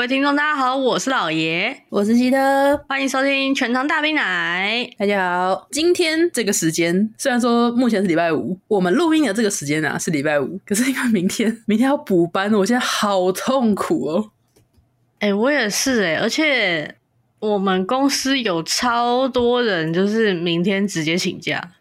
位听众，大家好，我是老爷，我是希特，欢迎收听全糖大冰奶。大家好，今天这个时间虽然说目前是礼拜五，我们录音的这个时间啊是礼拜五，可是因为明天 明天要补班，我现在好痛苦哦。哎、欸，我也是哎、欸，而且我们公司有超多人，就是明天直接请假。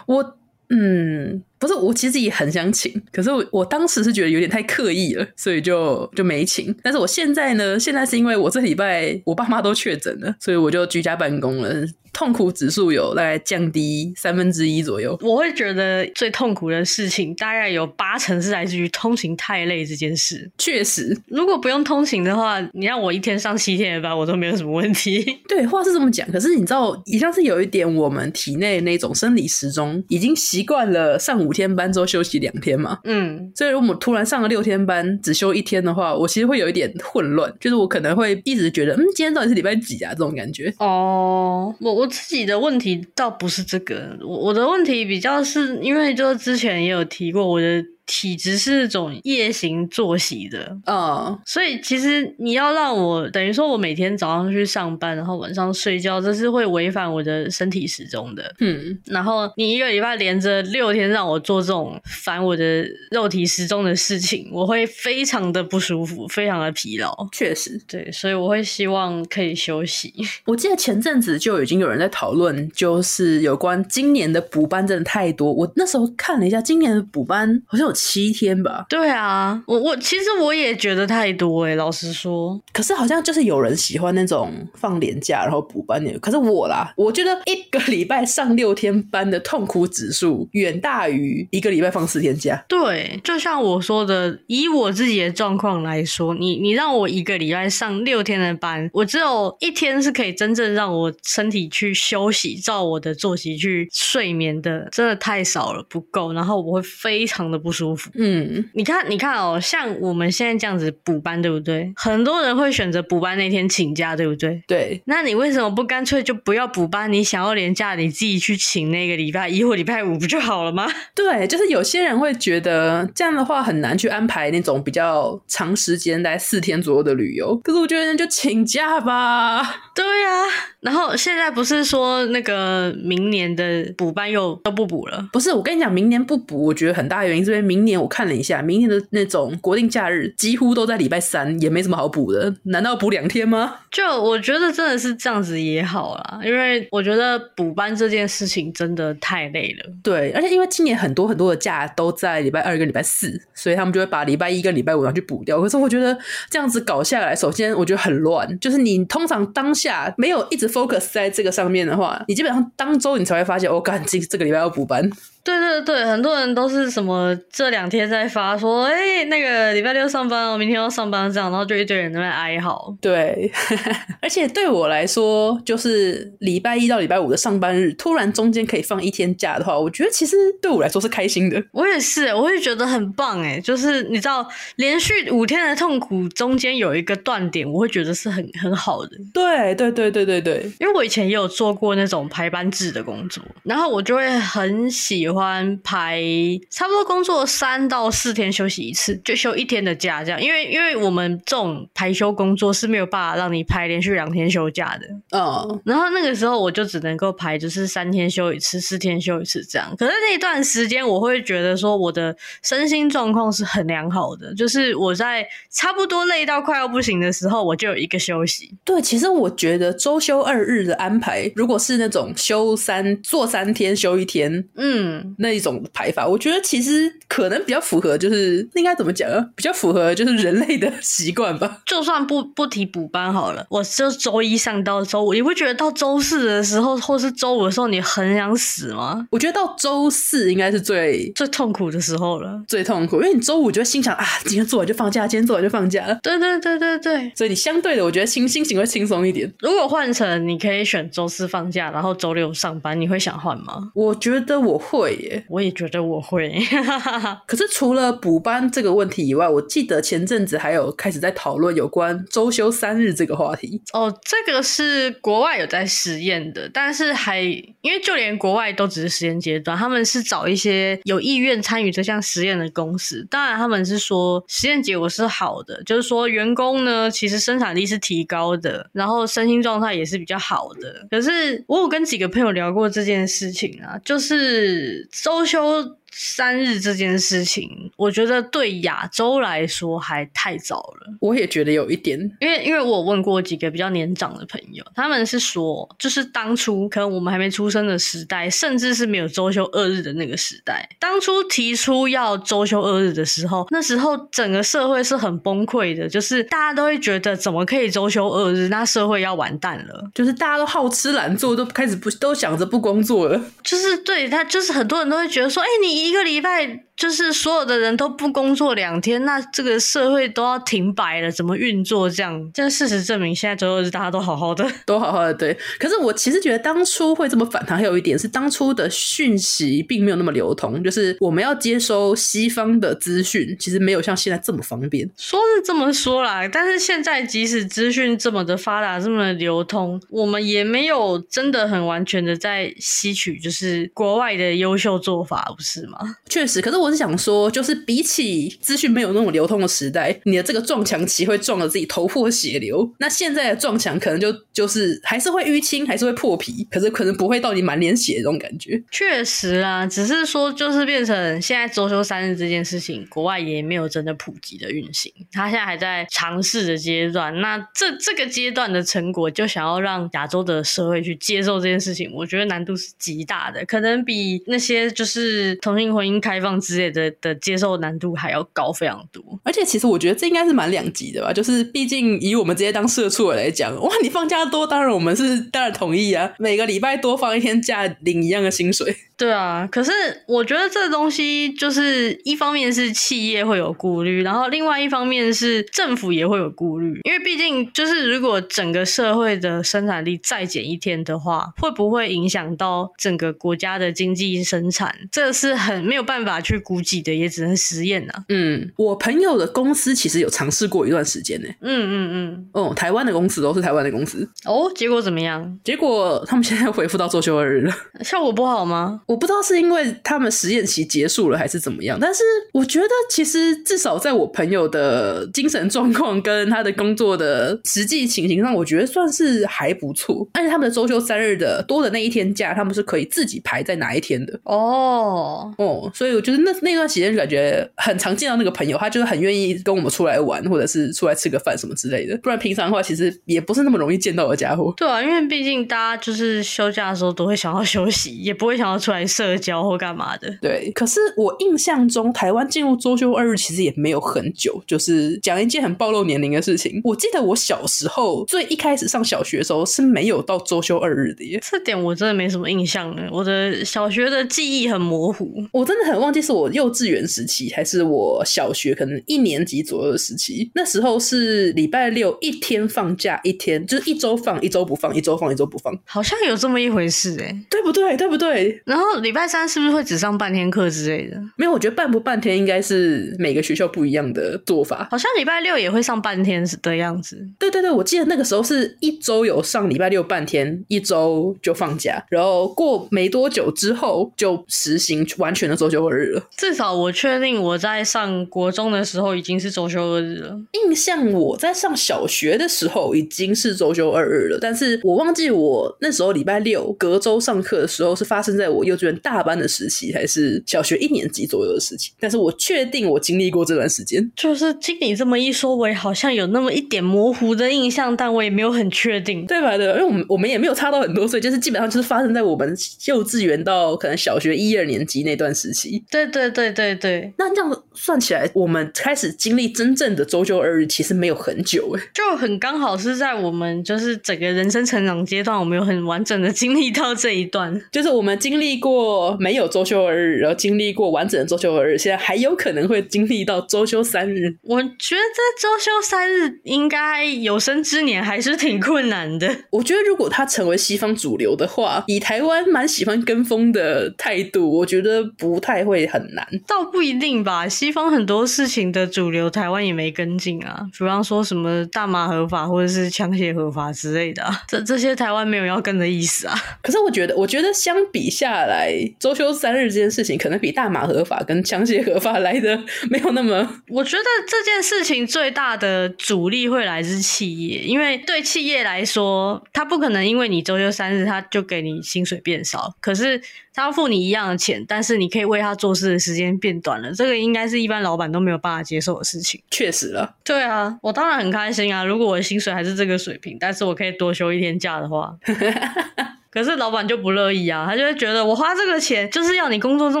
我嗯。不是，我其实也很想请，可是我我当时是觉得有点太刻意了，所以就就没请。但是我现在呢，现在是因为我这礼拜我爸妈都确诊了，所以我就居家办公了。痛苦指数有大概降低三分之一左右。我会觉得最痛苦的事情大概有八成是来自于通勤太累这件事。确实，如果不用通勤的话，你让我一天上七天的班，我都没有什么问题。对，话是这么讲，可是你知道，也像是有一点我们体内那种生理时钟已经习惯了上五天班之后休息两天嘛，嗯，所以如果我们突然上了六天班，只休一天的话，我其实会有一点混乱，就是我可能会一直觉得，嗯，今天到底是礼拜几啊？这种感觉。哦，我我自己的问题倒不是这个，我我的问题比较是因为就之前也有提过我的。体质是那种夜行作息的，嗯，uh, 所以其实你要让我等于说我每天早上去上班，然后晚上睡觉，这是会违反我的身体时钟的。嗯，然后你一个礼拜连着六天让我做这种反我的肉体时钟的事情，我会非常的不舒服，非常的疲劳。确实，对，所以我会希望可以休息。我记得前阵子就已经有人在讨论，就是有关今年的补班真的太多。我那时候看了一下，今年的补班好像有。七天吧，对啊，我我其实我也觉得太多哎、欸，老实说，可是好像就是有人喜欢那种放年假然后补班的，可是我啦，我觉得一个礼拜上六天班的痛苦指数远大于一个礼拜放四天假。对，就像我说的，以我自己的状况来说，你你让我一个礼拜上六天的班，我只有一天是可以真正让我身体去休息，照我的作息去睡眠的，真的太少了，不够，然后我会非常的不舒服。舒服，嗯，你看，你看哦，像我们现在这样子补班，对不对？很多人会选择补班那天请假，对不对？对。那你为什么不干脆就不要补班？你想要连假，你自己去请那个礼拜一或礼拜五不就好了吗？对，就是有些人会觉得这样的话很难去安排那种比较长时间，大概四天左右的旅游。可是我觉得那就请假吧。对呀、啊。然后现在不是说那个明年的补班又都不补了？不是，我跟你讲，明年不补，我觉得很大原因是因为明。明年我看了一下，明年的那种国定假日几乎都在礼拜三，也没什么好补的。难道补两天吗？就我觉得真的是这样子也好啦，因为我觉得补班这件事情真的太累了。对，而且因为今年很多很多的假都在礼拜二跟礼拜四，所以他们就会把礼拜一跟礼拜五拿去补掉。可是我觉得这样子搞下来，首先我觉得很乱，就是你通常当下没有一直 focus 在这个上面的话，你基本上当周你才会发现，我、哦、干这这个礼拜要补班。对对对，很多人都是什么这两天在发说，哎，那个礼拜六上班，我明天要上班这样，然后就一堆人在那哀嚎。对，而且对我来说，就是礼拜一到礼拜五的上班日，突然中间可以放一天假的话，我觉得其实对我来说是开心的。我也是，我会觉得很棒哎，就是你知道，连续五天的痛苦中间有一个断点，我会觉得是很很好的。对对对对对对，因为我以前也有做过那种排班制的工作，然后我就会很喜欢。喜欢排差不多工作三到四天休息一次，就休一天的假，这样。因为因为我们这种排休工作是没有办法让你排连续两天休假的，嗯。然后那个时候我就只能够排，就是三天休一次，四天休一次这样。可是那段时间我会觉得说我的身心状况是很良好的，就是我在差不多累到快要不行的时候，我就有一个休息。对，其实我觉得周休二日的安排，如果是那种休三做三天休一天，嗯。那一种排法，我觉得其实可能比较符合，就是应该怎么讲啊？比较符合就是人类的习惯吧。就算不不提补班好了，我就周一上到周五，你会觉得到周四的时候，或是周五的时候，你很想死吗？我觉得到周四应该是最最痛苦的时候了，最痛苦，因为你周五就会心想啊，今天做完就放假，今天做完就放假了。对对对对对，所以你相对的，我觉得心心情会轻松一点。如果换成你可以选周四放假，然后周六上班，你会想换吗？我觉得我会。我也觉得我会，啊。可是除了补班这个问题以外，我记得前阵子还有开始在讨论有关周休三日这个话题。哦，这个是国外有在实验的，但是还因为就连国外都只是实验阶段，他们是找一些有意愿参与这项实验的公司。当然，他们是说实验结果是好的，就是说员工呢其实生产力是提高的，然后身心状态也是比较好的。可是我有跟几个朋友聊过这件事情啊，就是周休。三日这件事情，我觉得对亚洲来说还太早了。我也觉得有一点，因为因为我问过几个比较年长的朋友，他们是说，就是当初可能我们还没出生的时代，甚至是没有周休二日的那个时代，当初提出要周休二日的时候，那时候整个社会是很崩溃的，就是大家都会觉得怎么可以周休二日，那社会要完蛋了，就是大家都好吃懒做，都开始不都想着不工作了，就是对他，就是很多人都会觉得说，哎、欸，你。一个礼拜就是所有的人都不工作两天，那这个社会都要停摆了，怎么运作？这样，这事实证明，现在周六日大家都好好的，都好好的。对，可是我其实觉得当初会这么反弹，还有一点是当初的讯息并没有那么流通，就是我们要接收西方的资讯，其实没有像现在这么方便。说是这么说啦，但是现在即使资讯这么的发达，这么的流通，我们也没有真的很完全的在吸取，就是国外的优秀做法，不是吗？确实，可是我我是想说，就是比起资讯没有那种流通的时代，你的这个撞墙期会撞得自己头破血流。那现在的撞墙可能就就是还是会淤青，还是会破皮，可是可能不会到你满脸血这种感觉。确实啊，只是说就是变成现在周休三日这件事情，国外也没有真的普及的运行，他现在还在尝试的阶段。那这这个阶段的成果，就想要让亚洲的社会去接受这件事情，我觉得难度是极大的，可能比那些就是同性。婚姻开放之类的的接受难度还要高非常多，而且其实我觉得这应该是蛮两极的吧。就是毕竟以我们这些当社畜来讲，哇，你放假多，当然我们是当然同意啊。每个礼拜多放一天假，领一样的薪水。对啊，可是我觉得这东西就是一方面是企业会有顾虑，然后另外一方面是政府也会有顾虑，因为毕竟就是如果整个社会的生产力再减一天的话，会不会影响到整个国家的经济生产？这是很。没有办法去估计的，也只能实验了。嗯，我朋友的公司其实有尝试过一段时间呢。嗯嗯嗯。哦，台湾的公司都是台湾的公司。哦，结果怎么样？结果他们现在恢复到周休二日了。效果不好吗？我不知道是因为他们实验期结束了还是怎么样，但是我觉得其实至少在我朋友的精神状况跟他的工作的实际情形上，我觉得算是还不错。而且他们的周休三日的多的那一天假，他们是可以自己排在哪一天的。哦。哦，所以我觉得那那段时间就感觉很常见到那个朋友，他就是很愿意跟我们出来玩，或者是出来吃个饭什么之类的。不然平常的话，其实也不是那么容易见到的家伙。对啊，因为毕竟大家就是休假的时候都会想要休息，也不会想要出来社交或干嘛的。对，可是我印象中台湾进入周休二日其实也没有很久。就是讲一件很暴露年龄的事情，我记得我小时候最一开始上小学的时候是没有到周休二日的耶。这点我真的没什么印象了，我的小学的记忆很模糊。我真的很忘记是我幼稚园时期还是我小学可能一年级左右的时期。那时候是礼拜六一天放假一天，就是一周放一周不放，一周放一周不放，好像有这么一回事哎、欸，对不对？对不对？然后礼拜三是不是会只上半天课之类的？没有，我觉得半不半天应该是每个学校不一样的做法。好像礼拜六也会上半天的样子。对对对，我记得那个时候是一周有上礼拜六半天，一周就放假，然后过没多久之后就实行完全的周休二日了。至少我确定我在上国中的时候已经是周休二日了。印象我在上小学的时候已经是周休二日了，但是我忘记我那时候礼拜六隔周上课的时候是发生在我幼稚园大班的时期，还是小学一年级左右的事情。但是我确定我经历过这段时间。就是经你这么一说，我也好像有那么一点模糊的印象，但我也没有很确定，对吧？对，因为我们我们也没有差到很多岁，就是基本上就是发生在我们幼稚园到可能小学一二年级那段时期。对对对对对对，那这样算起来，我们开始经历真正的周休二日，其实没有很久诶，就很刚好是在我们就是整个人生成长阶段，我们有很完整的经历到这一段，就是我们经历过没有周休二日，然后经历过完整的周休二日，现在还有可能会经历到周休三日。我觉得这周休三日应该有生之年还是挺困难的。我觉得如果它成为西方主流的话，以台湾蛮喜欢跟风的态度，我觉得不太会很。难。倒不一定吧，西方很多事情的主流，台湾也没跟进啊。比方说什么大麻合法或者是枪械合法之类的，啊，这这些台湾没有要跟的意思啊。可是我觉得，我觉得相比下来，周休三日这件事情，可能比大麻合法跟枪械合法来的 没有那么。我觉得这件事情最大的阻力会来自企业，因为对企业来说，他不可能因为你周休三日，他就给你薪水变少。可是他要付你一样的钱，但是你可以为他做事的时间变短了，这个应该是一般老板都没有办法接受的事情。确实了，对啊，我当然很开心啊，如果我的薪水还是这个水平，但是我可以多休一天假的话。可是老板就不乐意啊，他就会觉得我花这个钱就是要你工作这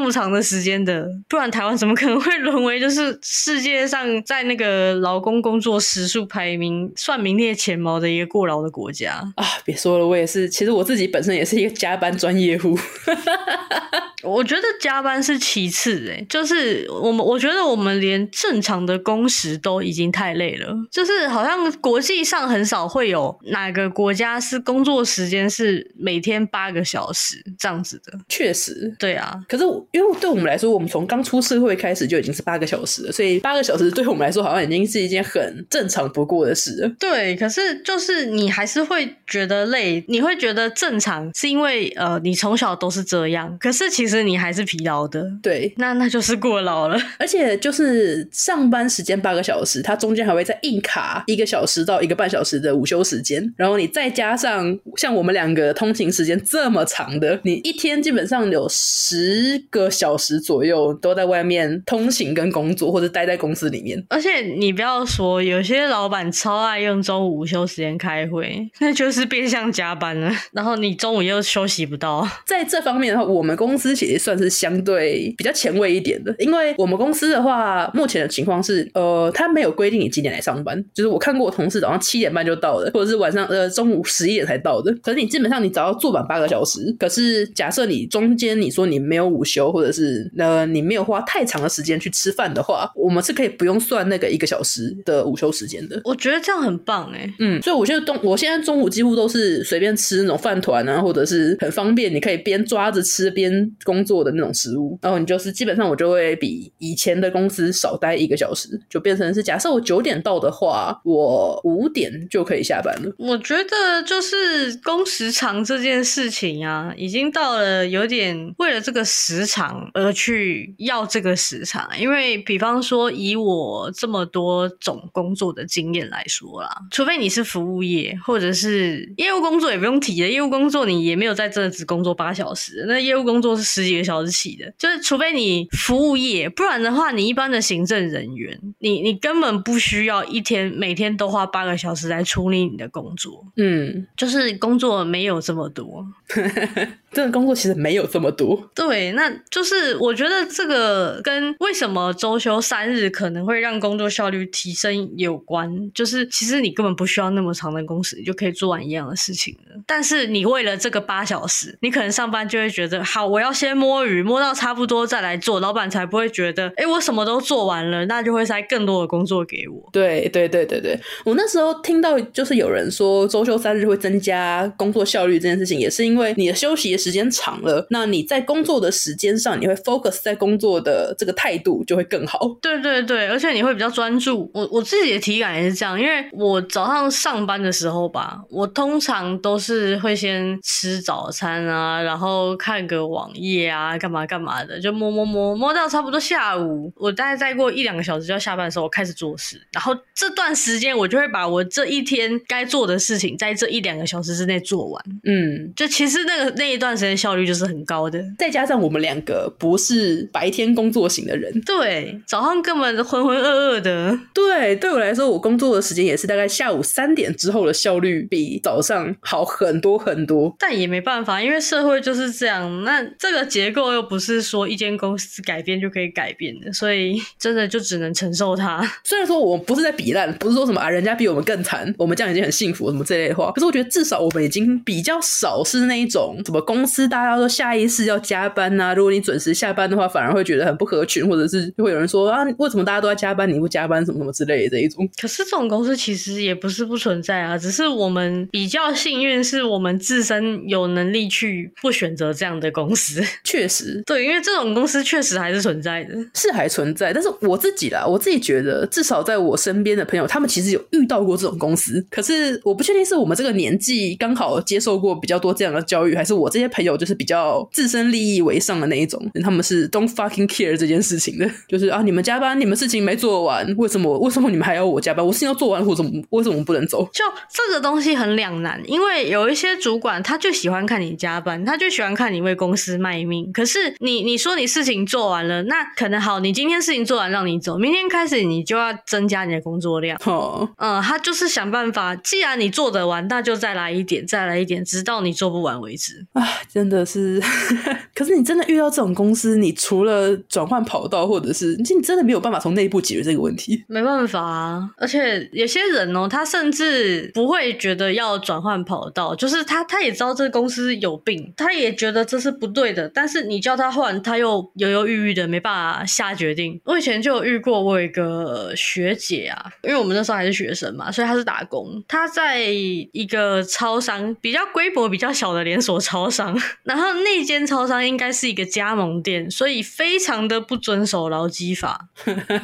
么长的时间的，不然台湾怎么可能会沦为就是世界上在那个劳工工作时数排名算名列前茅的一个过劳的国家啊？别说了，我也是，其实我自己本身也是一个加班专业户。我觉得加班是其次诶、欸，就是我们我觉得我们连正常的工时都已经太累了，就是好像国际上很少会有哪个国家是工作时间是每天八个小时这样子的。确实，对啊。可是因为对我们来说，我们从刚出社会开始就已经是八个小时了，所以八个小时对我们来说好像已经是一件很正常不过的事了。对，可是就是你还是会觉得累，你会觉得正常是因为呃你从小都是这样，可是其实。你还是疲劳的，对，那那就是过劳了。而且就是上班时间八个小时，它中间还会再硬卡一个小时到一个半小时的午休时间，然后你再加上像我们两个通勤时间这么长的，你一天基本上有十个小时左右都在外面通勤跟工作，或者待在公司里面。而且你不要说，有些老板超爱用中午午休时间开会，那就是变相加班了。然后你中午又休息不到，在这方面的话，我们公司。也算是相对比较前卫一点的，因为我们公司的话，目前的情况是，呃，他没有规定你几点来上班，就是我看过同事早上七点半就到了，或者是晚上呃中午十一点才到的。可是你基本上你只要坐满八个小时，可是假设你中间你说你没有午休，或者是呃你没有花太长的时间去吃饭的话，我们是可以不用算那个一个小时的午休时间的。我觉得这样很棒哎，嗯，所以我觉得中我现在中午几乎都是随便吃那种饭团啊，或者是很方便，你可以边抓着吃边工。作的那种食物，然后你就是基本上我就会比以前的公司少待一个小时，就变成是假设我九点到的话，我五点就可以下班了。我觉得就是工时长这件事情啊，已经到了有点为了这个时长而去要这个时长，因为比方说以我这么多种工作的经验来说啦，除非你是服务业或者是业务工作，也不用提了，业务工作你也没有在这只工作八小时，那业务工作是十几。个小时起的，就是除非你服务业，不然的话，你一般的行政人员，你你根本不需要一天每天都花八个小时来处理你的工作。嗯，就是工作没有这么多。这个工作其实没有这么多，对，那就是我觉得这个跟为什么周休三日可能会让工作效率提升有关，就是其实你根本不需要那么长的工时，你就可以做完一样的事情了。但是你为了这个八小时，你可能上班就会觉得，好，我要先摸鱼，摸到差不多再来做，老板才不会觉得，哎，我什么都做完了，那就会塞更多的工作给我。对，对，对，对，对，我那时候听到就是有人说周休三日会增加工作效率这件事情，也是因为你的休息。时间长了，那你在工作的时间上，你会 focus 在工作的这个态度就会更好。对对对，而且你会比较专注。我我自己的体感也是这样，因为我早上上班的时候吧，我通常都是会先吃早餐啊，然后看个网页啊，干嘛干嘛的，就摸摸摸摸到差不多下午，我大概再过一两个小时就要下班的时候，我开始做事。然后这段时间我就会把我这一天该做的事情，在这一两个小时之内做完。嗯，就其实那个那一段。时间效率就是很高的，再加上我们两个不是白天工作型的人，对，早上根本浑浑噩噩的。对，对我来说，我工作的时间也是大概下午三点之后的效率比早上好很多很多。但也没办法，因为社会就是这样。那这个结构又不是说一间公司改变就可以改变的，所以真的就只能承受它。虽然说我不是在比烂，不是说什么啊，人家比我们更惨，我们这样已经很幸福什么这类的话，可是我觉得至少我们已经比较少是那一种什么工公司大家都下意识要加班呐、啊，如果你准时下班的话，反而会觉得很不合群，或者是会有人说啊，为什么大家都在加班，你不加班什么什么之类的这一种。可是这种公司其实也不是不存在啊，只是我们比较幸运，是我们自身有能力去不选择这样的公司。确实，对，因为这种公司确实还是存在的，是还存在。但是我自己啦，我自己觉得，至少在我身边的朋友，他们其实有遇到过这种公司。可是我不确定是我们这个年纪刚好接受过比较多这样的教育，还是我这些朋友就是比较自身利益为上的那一种，他们是 don't fucking care 这件事情的，就是啊，你们加班，你们事情没做完，为什么为什么你们还要我加班？我事情要做完，我怎么为什么不能走？就这个东西很两难，因为有一些主管他就喜欢看你加班，他就喜欢看你为公司卖命。可是你你说你事情做完了，那可能好，你今天事情做完让你走，明天开始你就要增加你的工作量。哦，嗯，他就是想办法，既然你做得完，那就再来一点，再来一点，直到你做不完为止。啊，真的是。可是你真的遇到这种公司，你除了转换跑道，或者是你真的没有办法从内部解决这个问题。没办法啊，而且有些人哦，他甚至不会觉得要转换跑道，就是他他也知道这个公司有病，他也觉得这是不对的，但是你叫他换，他又犹犹豫豫的，没办法下决定。我以前就有遇过，我有一个学姐啊，因为我们那时候还是学生嘛，所以他是打工，他在一个超商，比较规模比较小的连锁超商，然后那间超商应该是一个加盟店，所以非常的不遵守劳基法，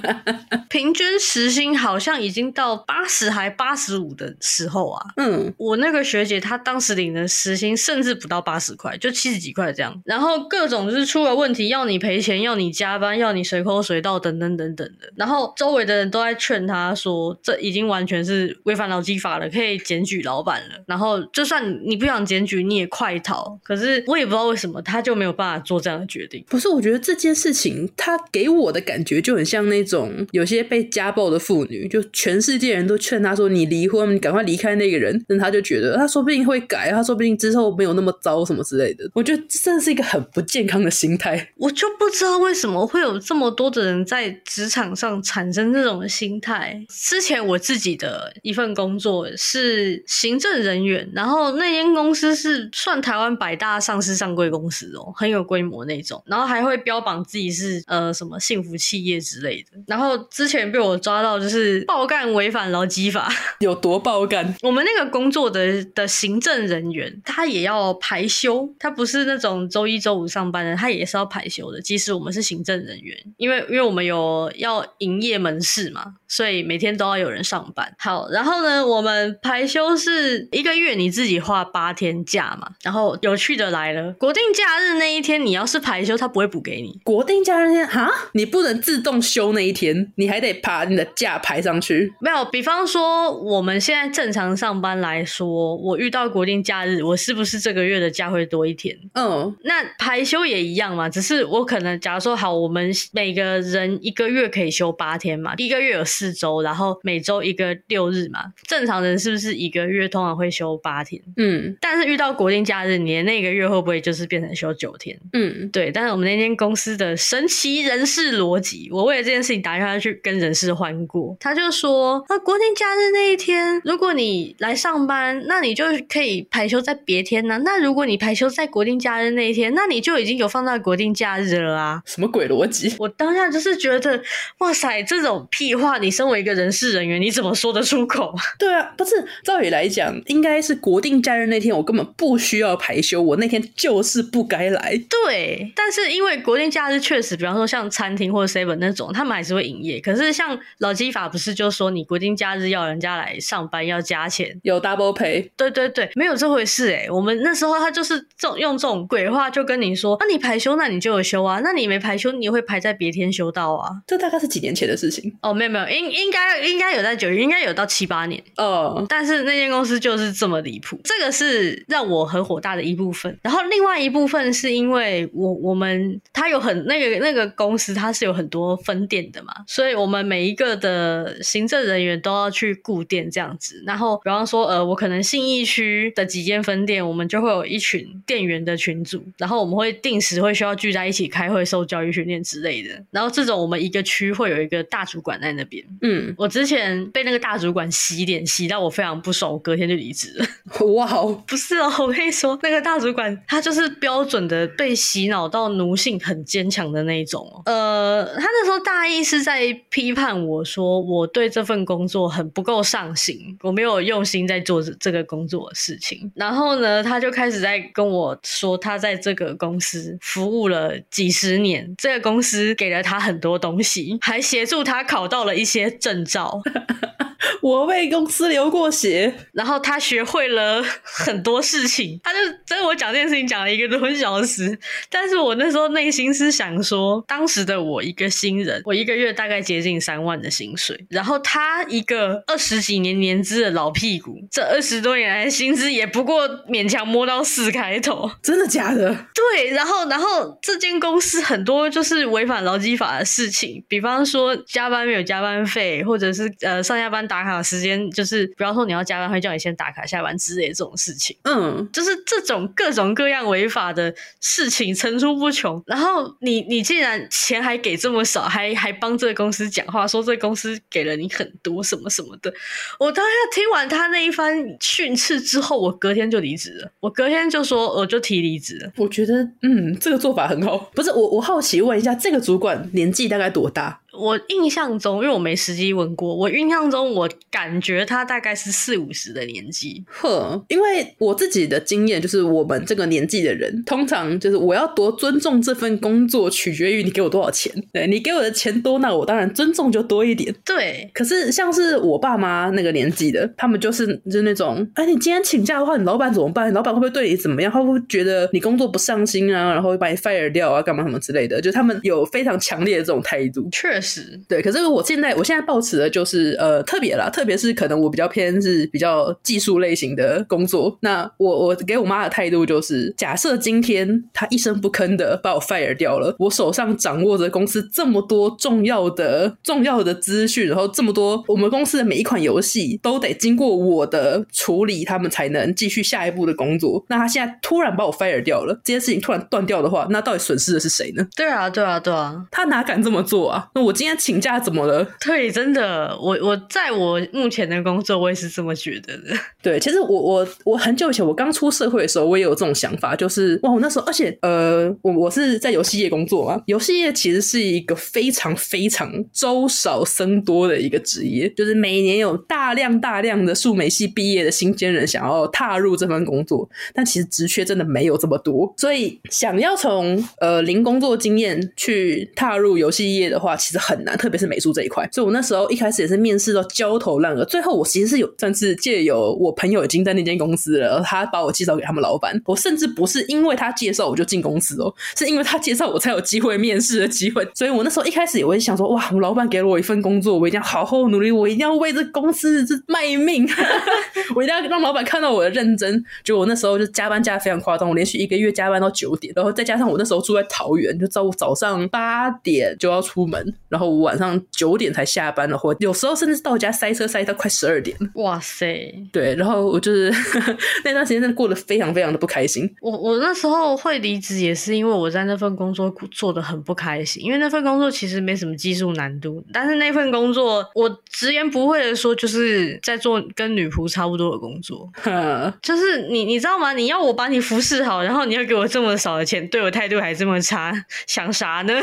平均时薪好像已经到八十还八十五的时候啊，嗯，我那个学姐她当时领的时薪甚至不到八十块，就七十几块这样，然后各种就是出了问题要你赔钱，要你加班，要你随口随到等等等等的，然后周围的人都在劝她说，这已经完全是违反劳基法了，可以检举老板了，然后就算你不想检举，你也快逃。可是我也不知道为什么，他就没有办法做这样的决定。不是，我觉得这件事情他给我的感觉就很像那种有些被家暴的妇女，就全世界人都劝他说，你离婚，你赶快离开那个人，但他就觉得他说不定会改，他说不定之后没有那么糟什么之类的。我觉得这是一个很不健康的心态。我就不知道为什么会有这么多的人在职场上产生这种心态。之前我自己的一份工作是行政人员，然后那间公司是算台湾百大上市上柜公司哦，很有规模那种，然后还会标榜自己是呃什么幸福企业之类的。然后之前被我抓到就是爆干违反劳基法，有多爆干？我们那个工作的的行政人员他也要排休，他不是那种周一周五上班的，他也是要排休的。即使我们是行政人员，因为因为我们有要营业门市嘛，所以每天都要有人上班。好，然后呢，我们排休是一个月你自己花八天假嘛，然后有趣的来了，国定假日那一天你要是排休，他不会补给你。国定假日那天哈，你不能自动休那一天，你还得把你的假排上去。没有，比方说我们现在正常上班来说，我遇到国定假日，我是不是这个月的假会多一天？嗯，那排休也一样嘛，只是我可能假如说好，我们每个人一个月可以休八天嘛，一个月有四周，然后每周一个六日嘛，正常人是不是一个月通常会休八天？嗯，但是遇到国定假日，你的那个月会不会就是变成休九天？嗯，对。但是我们那间公司的神奇人事逻辑，我为了这件事情打电话去跟人事换过，他就说，那国定假日那一天，如果你来上班，那你就可以排休在别天呢、啊。那如果你排休在国定假日那一天，那你就已经有放到国定假日了啊？什么鬼逻辑？我当下就是觉得，哇塞，这种屁话，你身为一个人事人员，你怎么说得出口？对啊，不是，照理来讲，应该是国定假日那天，我根本不需要排休，我那天就是不该来。对，但是因为国定假日确实，比方说像餐厅或者 seven 那种，他们还是会营业。可是像老基法不是就说你国定假日要人家来上班要加钱，有 double pay？对对对，没有这回事哎。我们那时候他就是这种用这种鬼话就跟你说，那你排休，那你就有休啊，那你没排休，你会排在别天休到啊。这大概是几年前的事情哦，没有没有，应应该应该有在九月，应该有到七八年哦。但是那间公司就是这么离谱，这个是让我很火大的一部分。然后另外一部分是因因为我我们他有很那个那个公司，它是有很多分店的嘛，所以我们每一个的行政人员都要去顾店这样子。然后，比方说，呃，我可能信义区的几间分店，我们就会有一群店员的群组，然后我们会定时会需要聚在一起开会、受教育训练之类的。然后这种我们一个区会有一个大主管在那边。嗯，我之前被那个大主管洗脸洗到我非常不爽，我隔天就离职了。哇哦，不是哦，我跟你说，那个大主管他就是标准的被洗脑到奴性很坚强的那一种。呃，他那时候大意是在批判我说我对这份工作很不够上心，我没有用心在做这个工作的事情。然后呢，他就开始在跟我说，他在这个公司服务了几十年，这个公司给了他很多东西，还协助他考到了一些证照。我为公司流过血，然后他学会了很多事情，他就跟我讲这件事情讲了一个多小时。但是我那时候内心是想说，当时的我一个新人，我一个月大概接近三万的薪水，然后他一个二十几年年资的老屁股，这二十多年来的薪资也不过勉强摸到四开头，真的假的？对，然后然后这间公司很多就是违反劳基法的事情，比方说加班没有加班费，或者是呃上下班打卡。时间就是，比方说你要加班，会叫你先打卡下班之类的这种事情。嗯，就是这种各种各样违法的事情层出不穷。然后你你竟然钱还给这么少，还还帮这个公司讲话，说这个公司给了你很多什么什么的。我当下听完他那一番训斥之后，我隔天就离职了。我隔天就说我就提离职了。我觉得嗯，这个做法很好。不是我我好奇问一下，这个主管年纪大概多大？我印象中，因为我没实际问过，我印象中我感觉他大概是四五十的年纪。呵，因为我自己的经验就是，我们这个年纪的人，通常就是我要多尊重这份工作，取决于你给我多少钱。对，你给我的钱多，那我当然尊重就多一点。对，可是像是我爸妈那个年纪的，他们就是就是那种，哎，你今天请假的话，你老板怎么办？你老板会不会对你怎么样？会不会觉得你工作不上心啊？然后会把你 fire 掉啊？干嘛什么之类的？就他们有非常强烈的这种态度。确实，对，可是我现在我现在抱持的就是呃特别啦，特别是可能我比较偏是比较技术类型的工作。那我我给我妈的态度就是，假设今天她一声不吭的把我 fire 掉了，我手上掌握着公司这么多重要的重要的资讯，然后这么多我们公司的每一款游戏都得经过我的处理，他们才能继续下一步的工作。那他现在突然把我 fire 掉了，这件事情突然断掉的话，那到底损失的是谁呢？对啊，对啊，对啊，他哪敢这么做啊？那我今天请。假怎么了？对，真的，我我在我目前的工作，我也是这么觉得的。对，其实我我我很久以前，我刚出社会的时候，我也有这种想法，就是哇，我那时候，而且呃，我我是在游戏业工作嘛，游戏业其实是一个非常非常周少生多的一个职业，就是每年有大量大量的数媒系毕业的新鲜人想要踏入这份工作，但其实职缺真的没有这么多，所以想要从呃零工作经验去踏入游戏业的话，其实很难。特别是美术这一块，所以我那时候一开始也是面试到焦头烂额，最后我其实是有算是借由我朋友已经在那间公司了，他把我介绍给他们老板。我甚至不是因为他介绍我就进公司哦，是因为他介绍我才有机会面试的机会。所以我那时候一开始也会想说，哇，我老板给了我一份工作，我一定要好好努力，我一定要为这公司这卖命，我一定要让老板看到我的认真。就我那时候就加班加得非常夸张，我连续一个月加班到九点，然后再加上我那时候住在桃园，就早早上八点就要出门，然后我。晚上九点才下班的，或有时候甚至到家塞车塞到快十二点。哇塞！对，然后我就是 那段时间真的过得非常非常的不开心。我我那时候会离职也是因为我在那份工作做得很不开心，因为那份工作其实没什么技术难度，但是那份工作我直言不讳的说，就是在做跟女仆差不多的工作。呵就是你你知道吗？你要我把你服侍好，然后你要给我这么少的钱，对我态度还这么差，想啥呢？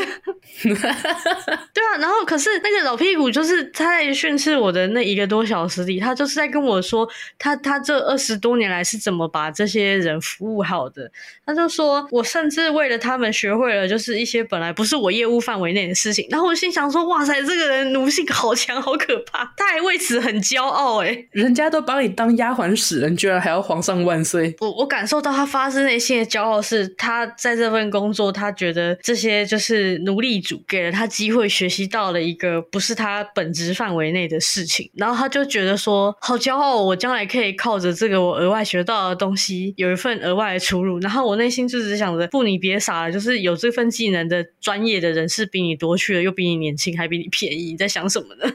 对啊，然后。可是那个老屁股，就是他在训斥我的那一个多小时里，他就是在跟我说，他他这二十多年来是怎么把这些人服务好的。他就说，我甚至为了他们学会了，就是一些本来不是我业务范围内的事情。然后我心想说，哇塞，这个人奴性好强，好可怕。他还为此很骄傲，诶，人家都把你当丫鬟使了，你居然还要皇上万岁。我我感受到他发自内心的骄傲，是他在这份工作，他觉得这些就是奴隶主给了他机会学学习到了一个不是他本职范围内的事情，然后他就觉得说好骄傲，我将来可以靠着这个我额外学到的东西有一份额外的出路。然后我内心就只想着，不，你别傻了，就是有这份技能的专业的人士比你多去了，又比你年轻，还比你便宜，你在想什么呢？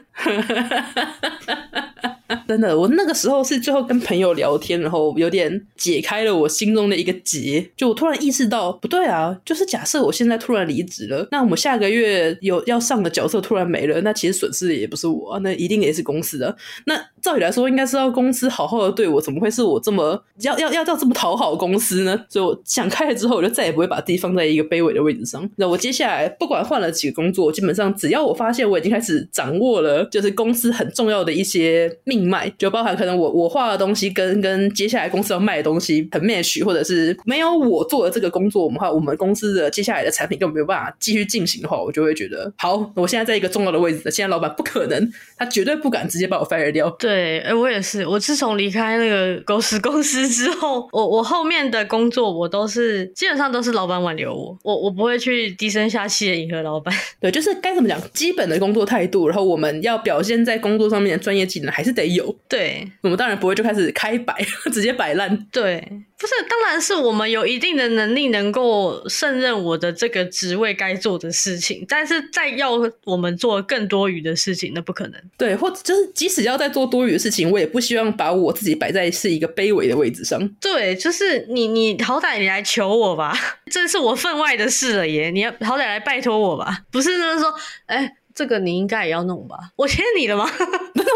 啊 真的，我那个时候是最后跟朋友聊天，然后有点解开了我心中的一个结。就我突然意识到，不对啊，就是假设我现在突然离职了，那我们下个月有要上的角色突然没了，那其实损失的也不是我，那一定也是公司的。那照理来说，应该是要公司好好的对我，怎么会是我这么要要要要这么讨好公司呢？所以我想开了之后，我就再也不会把自己放在一个卑微的位置上。那我接下来不管换了几个工作，基本上只要我发现我已经开始掌握了，就是公司很重要的一些命脉。就包含可能我我画的东西跟跟接下来公司要卖的东西很 match，或者是没有我做的这个工作，我们话我们公司的接下来的产品根本没有办法继续进行的话，我就会觉得好，我现在在一个重要的位置，现在老板不可能，他绝对不敢直接把我 fire 掉。对，哎，我也是，我自从离开那个狗屎公司之后，我我后面的工作我都是基本上都是老板挽留我，我我不会去低声下气的迎合老板。对，就是该怎么讲，基本的工作态度，然后我们要表现在工作上面的专业技能还是得有。对，我们当然不会就开始开摆，直接摆烂。对，不是，当然是我们有一定的能力，能够胜任我的这个职位该做的事情。但是再要我们做更多余的事情，那不可能。对，或者就是即使要再做多余的事情，我也不希望把我自己摆在是一个卑微的位置上。对，就是你，你好歹你来求我吧，这是我分外的事了耶，你要好歹来拜托我吧，不是就是说，哎。这个你应该也要弄吧？我欠你了吗？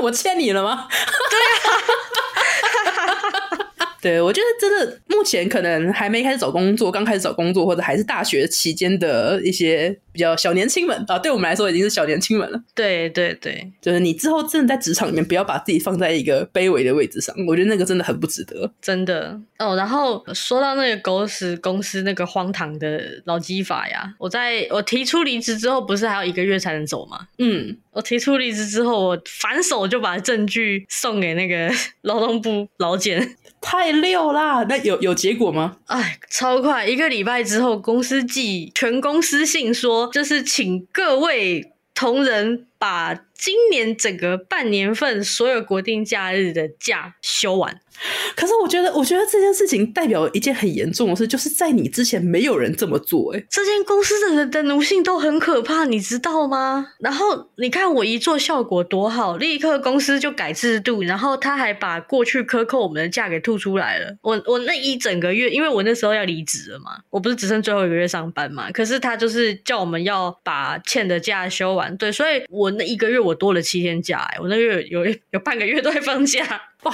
我欠你了吗？对啊。对，我觉得真的目前可能还没开始找工作，刚开始找工作，或者还是大学期间的一些比较小年轻们啊，对我们来说已经是小年轻们了。对对对，就是你之后真的在职场里面，不要把自己放在一个卑微的位置上，我觉得那个真的很不值得。真的哦，然后说到那个狗屎公司那个荒唐的劳基法呀，我在我提出离职之后，不是还有一个月才能走吗？嗯，我提出离职之后，我反手就把证据送给那个 劳动部劳检。太溜啦！那有有结果吗？哎，超快！一个礼拜之后，公司寄全公司信说，就是请各位同仁把今年整个半年份所有国定假日的假休完。可是我觉得，我觉得这件事情代表一件很严重的事，就是在你之前没有人这么做。哎，这间公司的人的奴性都很可怕，你知道吗？然后你看我一做效果多好，立刻公司就改制度，然后他还把过去克扣我们的假给吐出来了。我我那一整个月，因为我那时候要离职了嘛，我不是只剩最后一个月上班嘛，可是他就是叫我们要把欠的假休完，对，所以我那一个月我多了七天假，哎，我那个月有有，有半个月都在放假，哇。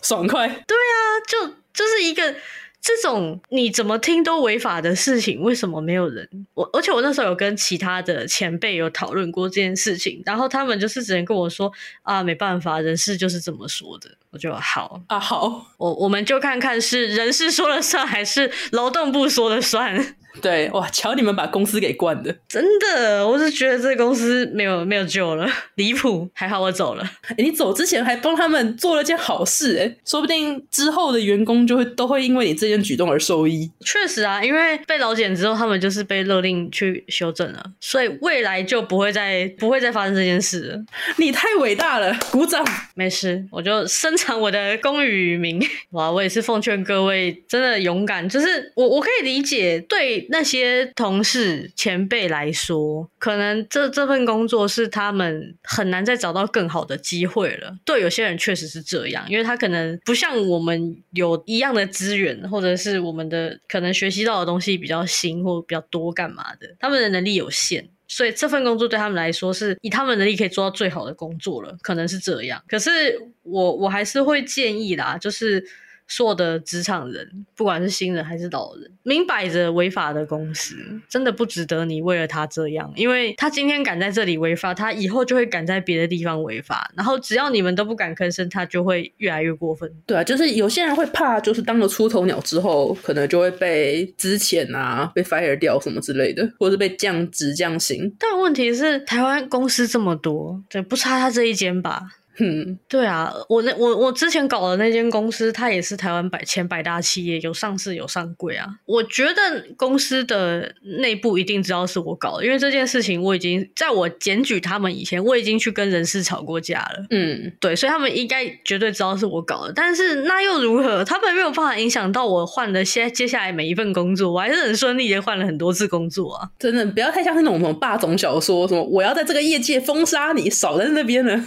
爽快，对啊，就就是一个这种你怎么听都违法的事情，为什么没有人？我而且我那时候有跟其他的前辈有讨论过这件事情，然后他们就是只能跟我说啊，没办法，人事就是这么说的。我就好啊，好，我我们就看看是人事说了算，还是劳动部说了算。对，哇，瞧你们把公司给惯的，真的，我是觉得这个公司没有没有救了，离谱。还好我走了，诶，你走之前还帮他们做了件好事，诶，说不定之后的员工就会都会因为你这件举动而受益。确实啊，因为被老检之后，他们就是被勒令去修正了，所以未来就不会再不会再发生这件事了。你太伟大了，鼓掌。没事，我就伸长我的公语于民。哇，我也是奉劝各位，真的勇敢，就是我我可以理解对。那些同事前辈来说，可能这这份工作是他们很难再找到更好的机会了。对有些人确实是这样，因为他可能不像我们有一样的资源，或者是我们的可能学习到的东西比较新或比较多，干嘛的？他们的能力有限，所以这份工作对他们来说是以他们能力可以做到最好的工作了，可能是这样。可是我我还是会建议啦，就是。所有的职场人，不管是新人还是老人，明摆着违法的公司，真的不值得你为了他这样，因为他今天敢在这里违法，他以后就会敢在别的地方违法，然后只要你们都不敢吭声，他就会越来越过分。对啊，就是有些人会怕，就是当了出头鸟之后，可能就会被资遣啊，被 fire 掉什么之类的，或者是被降职降薪。但问题是，台湾公司这么多，对，不差他这一间吧？嗯，对啊，我那我我之前搞的那间公司，它也是台湾百前百大企业，有上市有上柜啊。我觉得公司的内部一定知道是我搞的，因为这件事情我已经在我检举他们以前，我已经去跟人事吵过架了。嗯，对，所以他们应该绝对知道是我搞的。但是那又如何？他们没有办法影响到我换的现接下来每一份工作，我还是很顺利的换了很多次工作啊。真的不要太像是那种什么霸总小说，什么我要在这个业界封杀你，少在那边呢。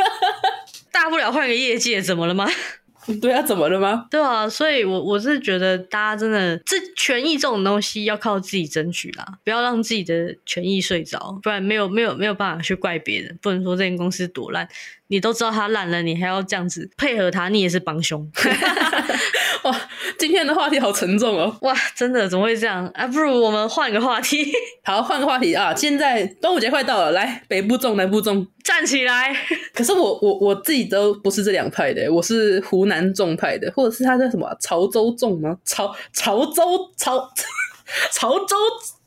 大不了换个业界，怎么了吗？对啊，怎么了吗？对啊，所以我我是觉得大家真的这权益这种东西要靠自己争取啦，不要让自己的权益睡着，不然没有没有没有办法去怪别人，不能说这间公司多烂，你都知道它烂了，你还要这样子配合他，你也是帮凶。哇，今天的话题好沉重哦！哇，真的怎么会这样啊？不如我们换个话题。好，换个话题啊！现在端午节快到了，来，北部粽，南部粽，站起来！可是我我我自己都不是这两派的，我是湖南粽派的，或者是他叫什么潮州粽吗？潮潮州潮潮州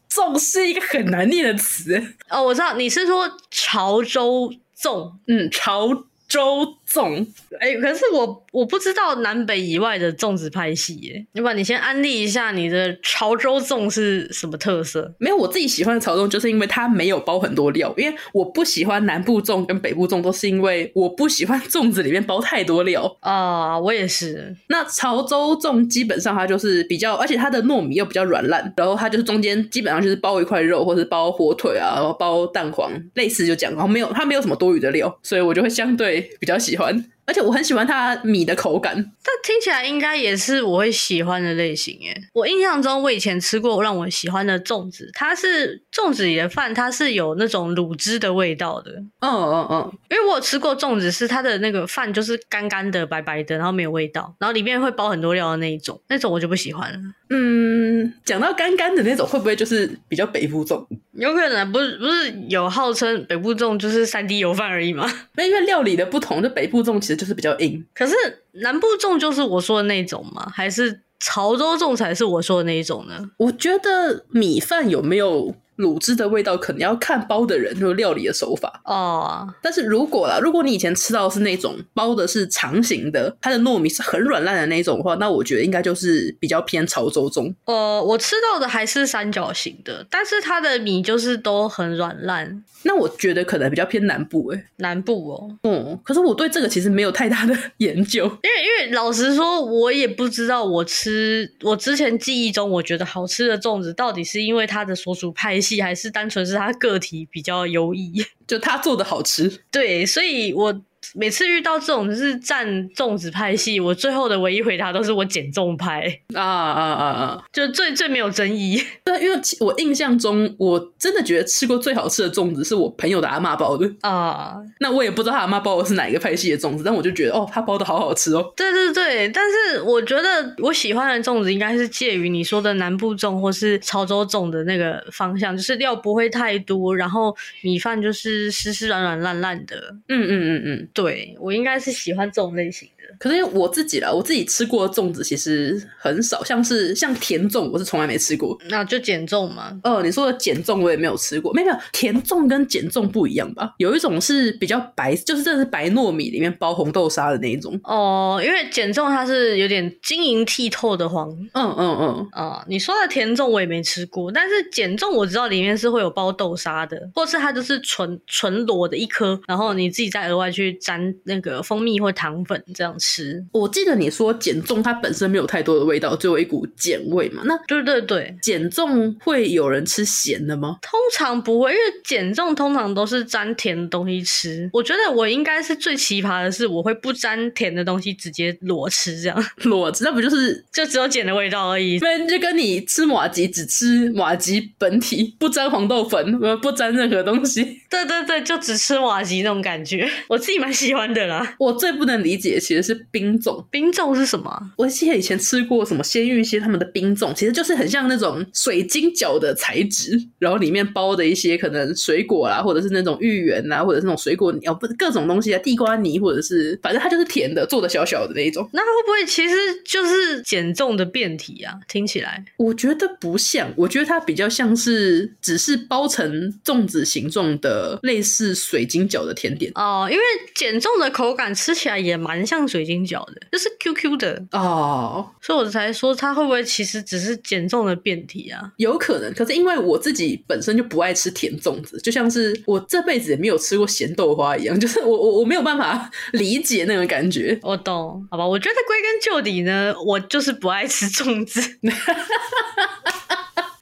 粽是一个很难念的词哦，我知道你是说潮州粽，嗯，潮。州粽，哎、欸，可是我我不知道南北以外的粽子派系耶。要不然你先安利一下你的潮州粽是什么特色？没有，我自己喜欢的潮州，就是因为它没有包很多料。因为我不喜欢南部粽跟北部粽，都是因为我不喜欢粽子里面包太多料啊。我也是。那潮州粽基本上它就是比较，而且它的糯米又比较软烂，然后它就是中间基本上就是包一块肉，或者是包火腿啊，然后包蛋黄，类似就讲，然后没有它没有什么多余的料，所以我就会相对。比较喜欢。而且我很喜欢它米的口感，但听起来应该也是我会喜欢的类型耶。我印象中，我以前吃过让我喜欢的粽子，它是粽子里的饭，它是有那种卤汁的味道的。嗯嗯嗯，因为我有吃过粽子，是它的那个饭就是干干的、白白的，然后没有味道，然后里面会包很多料的那一种，那种我就不喜欢了。嗯，讲到干干的那种，会不会就是比较北部粽？有可能不是不是有号称北部粽就是三滴油饭而已吗？那因为料理的不同，就北部粽其实。就是比较硬，可是南部粽就是我说的那种吗？还是潮州粽才是我说的那一种呢？我觉得米饭有没有卤汁的味道，可能要看包的人就是料理的手法哦。但是如果啦，如果你以前吃到的是那种包的是长形的，它的糯米是很软烂的那种的话，那我觉得应该就是比较偏潮州粽。呃，我吃到的还是三角形的，但是它的米就是都很软烂。那我觉得可能比较偏南部诶、欸，南部哦，嗯，可是我对这个其实没有太大的研究，因为因为老实说，我也不知道我吃我之前记忆中我觉得好吃的粽子，到底是因为它的所属派系，还是单纯是他个体比较优异，就他做的好吃。对，所以我。每次遇到这种就是站粽子派系，我最后的唯一回答都是我减重派啊啊啊啊！就最最没有争议。对，因为我印象中，我真的觉得吃过最好吃的粽子是我朋友的阿嬷包的啊。那我也不知道他阿妈包的是哪一个派系的粽子，但我就觉得哦，他包的好好吃哦。对对对，但是我觉得我喜欢的粽子应该是介于你说的南部粽或是潮州粽的那个方向，就是料不会太多，然后米饭就是湿湿软软烂烂的。嗯嗯嗯嗯。对，我应该是喜欢这种类型的。可是我自己啦，我自己吃过的粽子其实很少，像是像甜粽，我是从来没吃过。那就减重嘛。哦，你说的减重我也没有吃过。没有，没有，甜粽跟减重不一样吧？有一种是比较白，就是这是白糯米里面包红豆沙的那一种。哦，因为减重它是有点晶莹剔透的黄。嗯嗯嗯。啊、嗯，你说的甜粽我也没吃过，但是减重我知道里面是会有包豆沙的，或是它就是纯纯裸的一颗，然后你自己再额外去沾那个蜂蜜或糖粉这样吃。我记得你说减重它本身没有太多的味道，只有一股碱味嘛？那对对对，减重会有人吃咸的吗？通常不会，因为减重通常都是沾甜的东西吃。我觉得我应该是最奇葩的是，我会不沾甜的东西直接裸吃，这样 裸吃，那不就是就只有碱的味道而已？那就跟你吃马吉只吃马吉本体，不沾黄豆粉，不沾任何东西。对对对，就只吃瓦吉那种感觉，我自己蛮喜欢的啦。我最不能理解其实是冰。粽，冰粽是什么？我记得以前吃过什么鲜芋仙他们的冰粽，其实就是很像那种水晶饺的材质，然后里面包的一些可能水果啦，或者是那种芋圆啊，或者是那种水果哦，不是各种东西啊，地瓜泥，或者是反正它就是甜的，做的小小的那一种。那会不会其实就是减重的变体啊？听起来我觉得不像，我觉得它比较像是只是包成粽子形状的类似水晶饺的甜点哦，因为减重的口感吃起来也蛮像水晶饺的，就是 Q Q 的哦，所以我才说它会不会其实只是减重的变体啊？有可能，可是因为我自己本身就不爱吃甜粽子，就像是我这辈子也没有吃过咸豆花一样，就是我我我没有办法理解那种感觉。我懂，好吧？我觉得归根究底呢，我就是不爱吃粽子。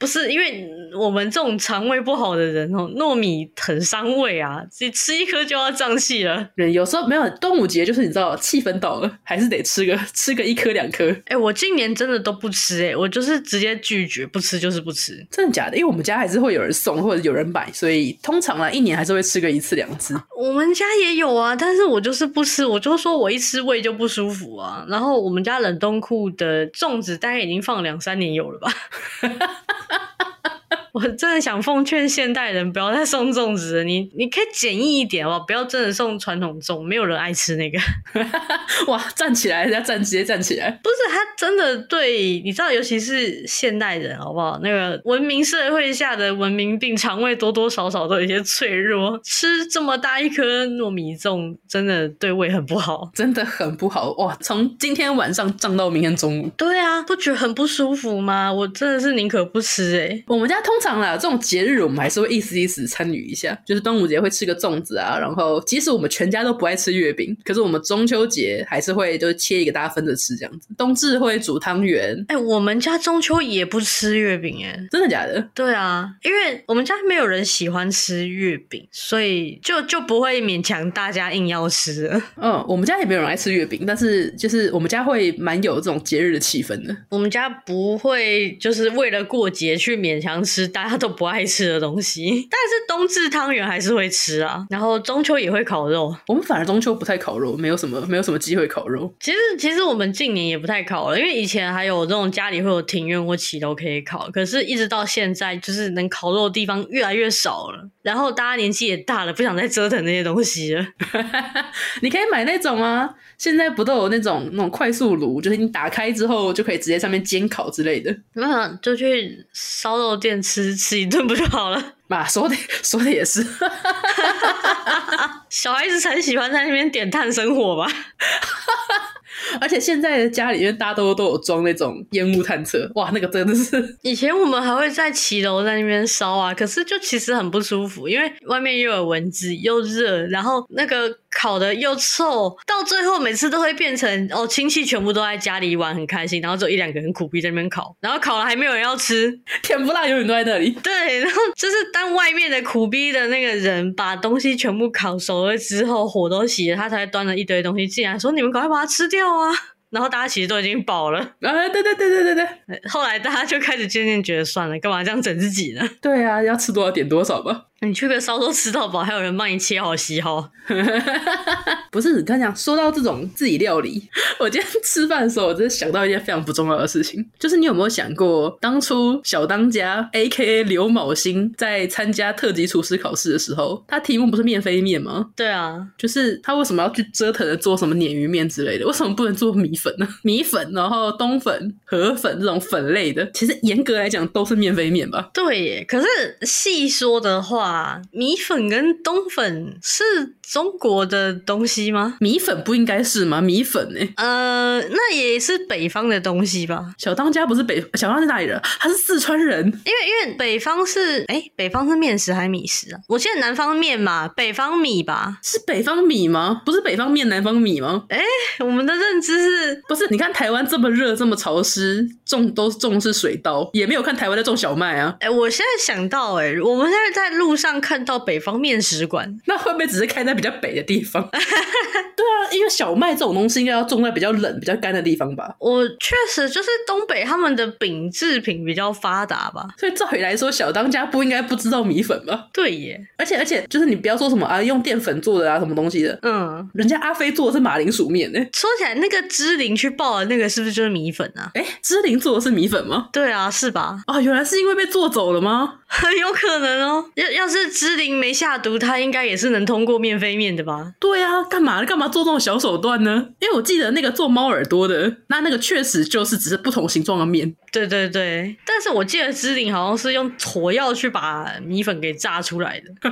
不是因为我们这种肠胃不好的人哦，糯米很伤胃啊，你吃一颗就要胀气了。人有时候没有端午节，就是你知道气氛到了，还是得吃个吃个一颗两颗。哎、欸，我今年真的都不吃哎、欸，我就是直接拒绝，不吃就是不吃。真的假的？因为我们家还是会有人送或者有人买，所以通常啊，一年还是会吃个一次两次。我们家也有啊，但是我就是不吃，我就说我一吃胃就不舒服啊。然后我们家冷冻库的粽子大概已经放两三年有了吧。我真的想奉劝现代人不要再送粽子了，你你可以简易一点哦，不要真的送传统粽，没有人爱吃那个。哇，站起来，人家站直接站起来。不是他真的对，你知道，尤其是现代人，好不好？那个文明社会下的文明病，肠胃多多少少都有一些脆弱，吃这么大一颗糯米粽，真的对胃很不好，真的很不好哇！从今天晚上胀到明天中午。对啊，不觉得很不舒服吗？我真的是宁可不吃哎、欸。我们家通。常啦，这种节日我们还是会意思意思参与一下，就是端午节会吃个粽子啊，然后即使我们全家都不爱吃月饼，可是我们中秋节还是会就是切一个大家分着吃这样子。冬至会煮汤圆，哎、欸，我们家中秋也不吃月饼，哎，真的假的？对啊，因为我们家没有人喜欢吃月饼，所以就就不会勉强大家硬要吃。嗯，我们家也没有人爱吃月饼，但是就是我们家会蛮有这种节日的气氛的。我们家不会就是为了过节去勉强吃。大家都不爱吃的东西，但是冬至汤圆还是会吃啊。然后中秋也会烤肉，我们反而中秋不太烤肉，没有什么没有什么机会烤肉。其实其实我们近年也不太烤了，因为以前还有这种家里会有庭院或骑楼可以烤，可是一直到现在，就是能烤肉的地方越来越少了。然后大家年纪也大了，不想再折腾那些东西了。你可以买那种啊，现在不都有那种那种快速炉，就是你打开之后就可以直接上面煎烤之类的。那就去烧肉店吃。吃吃一顿不就好了？嘛说的说的也是，小孩子才喜欢在那边点炭生火吧。而且现在的家里面大家都都有装那种烟雾探测，哇，那个真的是。以前我们还会在骑楼在那边烧啊，可是就其实很不舒服，因为外面又有蚊子又热，然后那个烤的又臭，到最后每次都会变成哦，亲戚全部都在家里玩很开心，然后只有一两个人苦逼在那边烤，然后烤了还没有人要吃，甜不辣永远都在那里。对，然后就是当外面的苦逼的那个人把东西全部烤熟了之后，火都熄了，他才端了一堆东西进来，说你们赶快把它吃掉啊！然后大家其实都已经饱了，啊，对对对对对对。后来大家就开始渐渐觉得算了，干嘛这样整自己呢？对啊，要吃多少点多少吧。你去个烧肉吃到饱，还有人帮你切好洗好。不是，你刚讲说到这种自己料理，我今天吃饭的时候，我真的想到一件非常不重要的事情，就是你有没有想过，当初小当家 A.K.A 刘昴星在参加特级厨师考试的时候，他题目不是面飞面吗？对啊，就是他为什么要去折腾的做什么鲶鱼面之类的？为什么不能做米粉呢？米粉，然后冬粉、河粉这种粉类的，其实严格来讲都是面飞面吧？对耶，可是细说的话。啊，米粉跟冬粉是中国的东西吗？米粉不应该是吗？米粉呢、欸？呃，那也是北方的东西吧？小当家不是北，小当家是哪里人？他是四川人。因为因为北方是哎、欸，北方是面食还是米食啊？我记得南方面嘛，北方米吧？是北方米吗？不是北方面，南方米吗？哎、欸，我们的认知是不是？你看台湾这么热，这么潮湿，种都种是水稻，也没有看台湾在种小麦啊。哎、欸，我现在想到、欸，哎，我们现在在路上看到北方面食馆，那会不会只是开在比较北的地方？对啊，因为小麦这种东西应该要种在比较冷、比较干的地方吧？我确实就是东北他们的饼制品比较发达吧，所以照理来说，小当家不应该不知道米粉吧？对耶，而且而且就是你不要说什么啊，用淀粉做的啊，什么东西的，嗯，人家阿飞做的是马铃薯面呢。说起来，那个芝林去报的那个是不是就是米粉啊？哎，芝林做的是米粉吗？对啊，是吧？哦，原来是因为被做走了吗？很 有可能哦。要要但是芝玲没下毒，他应该也是能通过面飞面的吧？对啊，干嘛干嘛做这种小手段呢？因为我记得那个做猫耳朵的，那那个确实就是只是不同形状的面。对对对，但是我记得芝林好像是用火药去把米粉给炸出来的。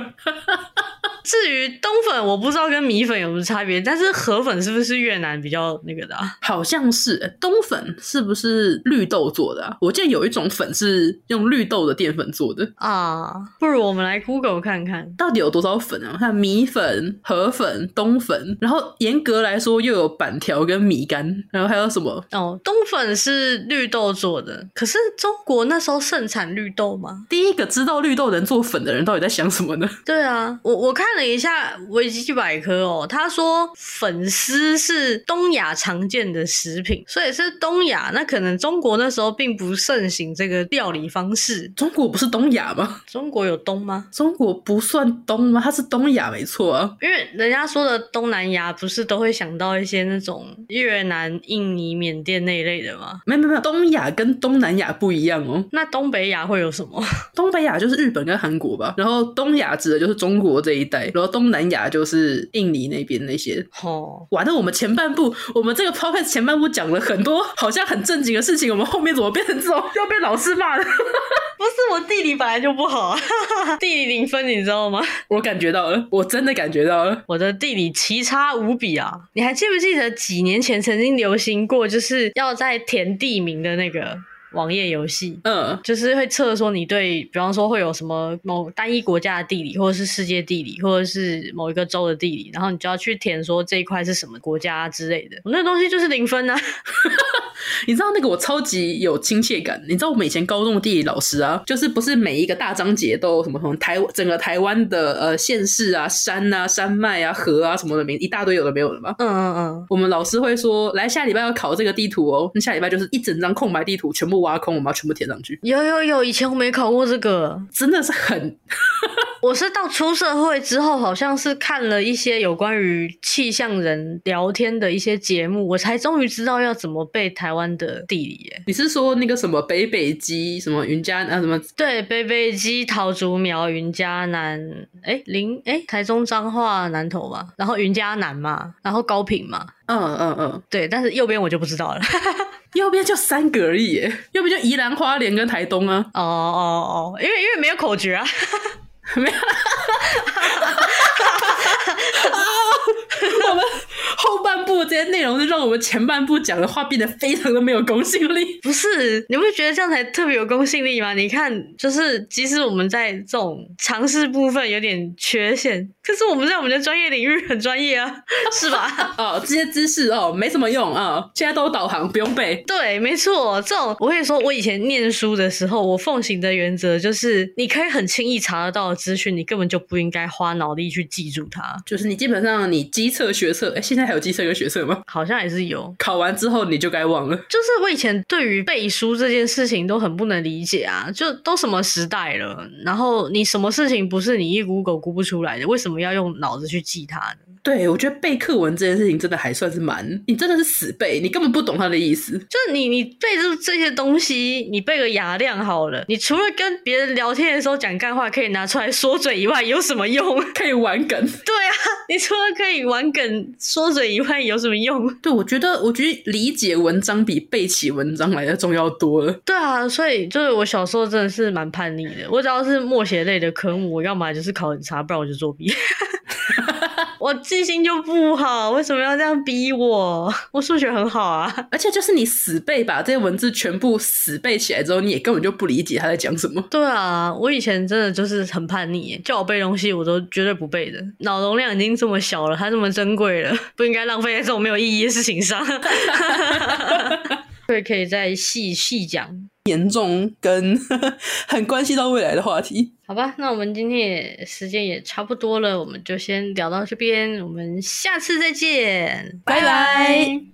至于冬粉，我不知道跟米粉有什么差别，但是河粉是不是越南比较那个的啊？好像是。冬粉是不是绿豆做的啊？我记得有一种粉是用绿豆的淀粉做的啊。不如我们来 Google 看看，到底有多少粉啊？我看米粉、河粉、冬粉，然后严格来说又有板条跟米干，然后还有什么？哦，冬粉是绿豆做的。可是中国那时候盛产绿豆吗？第一个知道绿豆能做粉的人到底在想什么呢？对啊，我我看了一下维基百科哦，他说粉丝是东亚常见的食品，所以是东亚。那可能中国那时候并不盛行这个料理方式。中国不是东亚吗？中国有东吗？中国不算东吗？它是东亚没错啊。因为人家说的东南亚不是都会想到一些那种越南、印尼、缅甸那一类的吗？没有没有，东亚跟东南亚不一样哦。那东北亚会有什么？东北亚就是日本跟韩国吧。然后东亚指的就是中国这一带，然后东南亚就是印尼那边那些。哦，哇，那我们前半部，我们这个 podcast 前半部讲了很多好像很正经的事情，我们后面怎么变成这种要被老师骂的？不是我地理本来就不好啊，地理零分，你知道吗？我感觉到了，我真的感觉到了，我的地理奇差无比啊！你还记不记得几年前曾经流行过，就是要在填地名的那个？网页游戏，嗯，就是会测说你对，比方说会有什么某单一国家的地理，或者是世界地理，或者是某一个州的地理，然后你就要去填说这一块是什么国家之类的。我那东西就是零分啊！你知道那个我超级有亲切感。你知道我们以前高中的地理老师啊，就是不是每一个大章节都有什么什么台整个台湾的呃县市啊、山啊、山脉啊、河啊什么的名一大堆有的没有的吗？嗯嗯嗯。我们老师会说，来下礼拜要考这个地图哦，那下礼拜就是一整张空白地图全部。挖空，我们要全部填上去。有有有，以前我没考过这个，真的是很。我是到出社会之后，好像是看了一些有关于气象人聊天的一些节目，我才终于知道要怎么背台湾的地理。耶，你是说那个什么北北基什么云嘉南什么？对，北北基桃竹苗云嘉南，哎，林哎，台中彰化南投嘛，然后云嘉南嘛，然后高屏嘛。嗯嗯嗯，对，但是右边我就不知道了。右边就三个而已，右边就宜兰花莲跟台东啊。哦哦哦，因为因为没有口诀啊，没有。我们后半部这些内容是让我们前半部讲的话变得非常的没有公信力。不是，你不觉得这样才特别有公信力吗？你看，就是即使我们在这种常识部分有点缺陷，可是我们在我们的专业领域很专业啊，是吧？哦，这些知识哦没什么用啊，哦，现在都有导航，不用背。对，没错，这种我跟你说，我以前念书的时候，我奉行的原则就是，你可以很轻易查得到的资讯，你根本就不应该花脑力去记住它。就是你基本上你机测学测，哎，现在还有机测跟学测吗？好像也是有。考完之后你就该忘了。就是我以前对于背书这件事情都很不能理解啊，就都什么时代了，然后你什么事情不是你一 Google 估不出来的？为什么要用脑子去记它呢？对，我觉得背课文这件事情真的还算是蛮，你真的是死背，你根本不懂他的意思。就是你你背这这些东西，你背个雅量好了，你除了跟别人聊天的时候讲干话可以拿出来说嘴以外，有什么用？可以玩梗。对啊，你除了可以玩梗说嘴以外，有什么用？对，我觉得我觉得理解文章比背起文章来的重要多了。对啊，所以就是我小时候真的是蛮叛逆的，我只要是默写类的科目，我要么就是考很差，不然我就作弊。我记性就不好，为什么要这样逼我？我数学很好啊，而且就是你死背把这些文字全部死背起来之后，你也根本就不理解他在讲什么。对啊，我以前真的就是很叛逆，叫我背东西我都绝对不背的。脑容量已经这么小了，它这么珍贵了，不应该浪费在这种没有意义的事情上。所以可以再细细讲。严重跟 很关系到未来的话题，好吧，那我们今天也时间也差不多了，我们就先聊到这边，我们下次再见，拜拜。